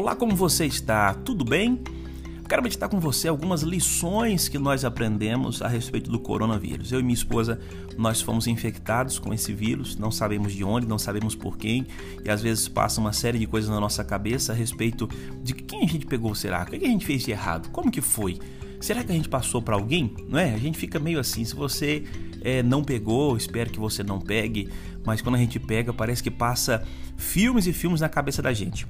Olá, como você está? Tudo bem? Quero meditar com você algumas lições que nós aprendemos a respeito do coronavírus. Eu e minha esposa, nós fomos infectados com esse vírus, não sabemos de onde, não sabemos por quem, e às vezes passa uma série de coisas na nossa cabeça a respeito de quem a gente pegou, será? O que a gente fez de errado? Como que foi? Será que a gente passou para alguém? Não é? A gente fica meio assim. Se você é, não pegou, espero que você não pegue, mas quando a gente pega, parece que passa filmes e filmes na cabeça da gente.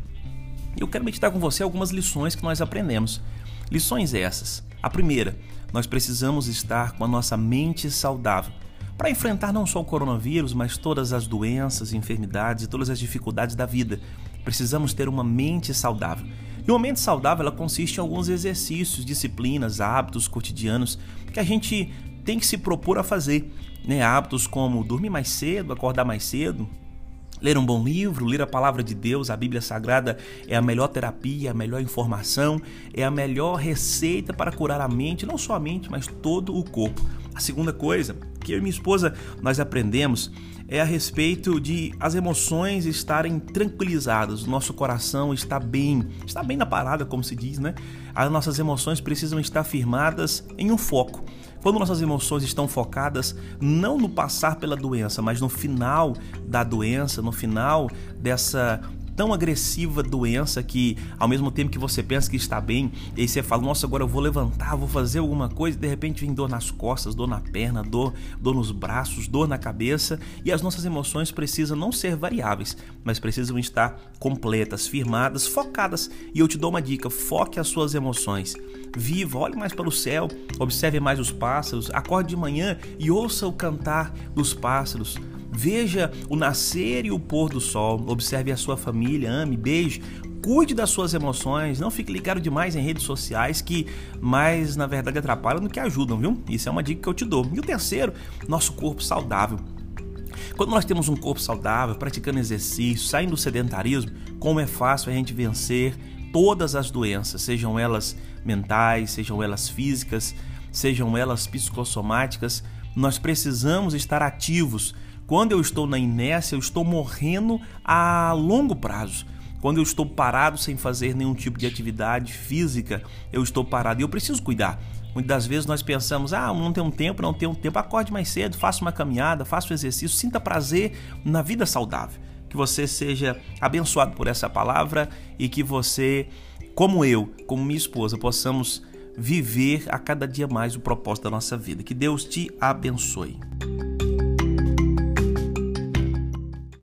E eu quero meditar com você algumas lições que nós aprendemos. Lições essas. A primeira, nós precisamos estar com a nossa mente saudável para enfrentar não só o coronavírus, mas todas as doenças, enfermidades e todas as dificuldades da vida. Precisamos ter uma mente saudável. E uma mente saudável ela consiste em alguns exercícios, disciplinas, hábitos cotidianos que a gente tem que se propor a fazer. Né? Hábitos como dormir mais cedo, acordar mais cedo, Ler um bom livro, ler a palavra de Deus, a Bíblia Sagrada é a melhor terapia, a melhor informação, é a melhor receita para curar a mente, não só a mente, mas todo o corpo. A segunda coisa que eu e minha esposa nós aprendemos é a respeito de as emoções estarem tranquilizadas, o nosso coração está bem, está bem na parada, como se diz, né? As nossas emoções precisam estar firmadas em um foco. Quando nossas emoções estão focadas não no passar pela doença, mas no final da doença, no final dessa tão agressiva doença que ao mesmo tempo que você pensa que está bem, e aí você fala, nossa, agora eu vou levantar, vou fazer alguma coisa, e de repente vem dor nas costas, dor na perna, dor, dor nos braços, dor na cabeça, e as nossas emoções precisam não ser variáveis, mas precisam estar completas, firmadas, focadas. E eu te dou uma dica, foque as suas emoções. Viva, olhe mais para o céu, observe mais os pássaros, acorde de manhã e ouça o cantar dos pássaros. Veja o nascer e o pôr do sol, observe a sua família, ame, beije, cuide das suas emoções, não fique ligado demais em redes sociais que mais na verdade atrapalham do que ajudam, viu? Isso é uma dica que eu te dou. E o terceiro, nosso corpo saudável. Quando nós temos um corpo saudável, praticando exercício, saindo do sedentarismo, como é fácil a gente vencer todas as doenças, sejam elas mentais, sejam elas físicas, sejam elas psicossomáticas, nós precisamos estar ativos quando eu estou na inércia, eu estou morrendo a longo prazo. Quando eu estou parado sem fazer nenhum tipo de atividade física, eu estou parado e eu preciso cuidar. Muitas das vezes nós pensamos, ah, não tenho tempo, não tenho tempo, acorde mais cedo, faça uma caminhada, faça um exercício, sinta prazer na vida saudável. Que você seja abençoado por essa palavra e que você, como eu, como minha esposa, possamos viver a cada dia mais o propósito da nossa vida. Que Deus te abençoe.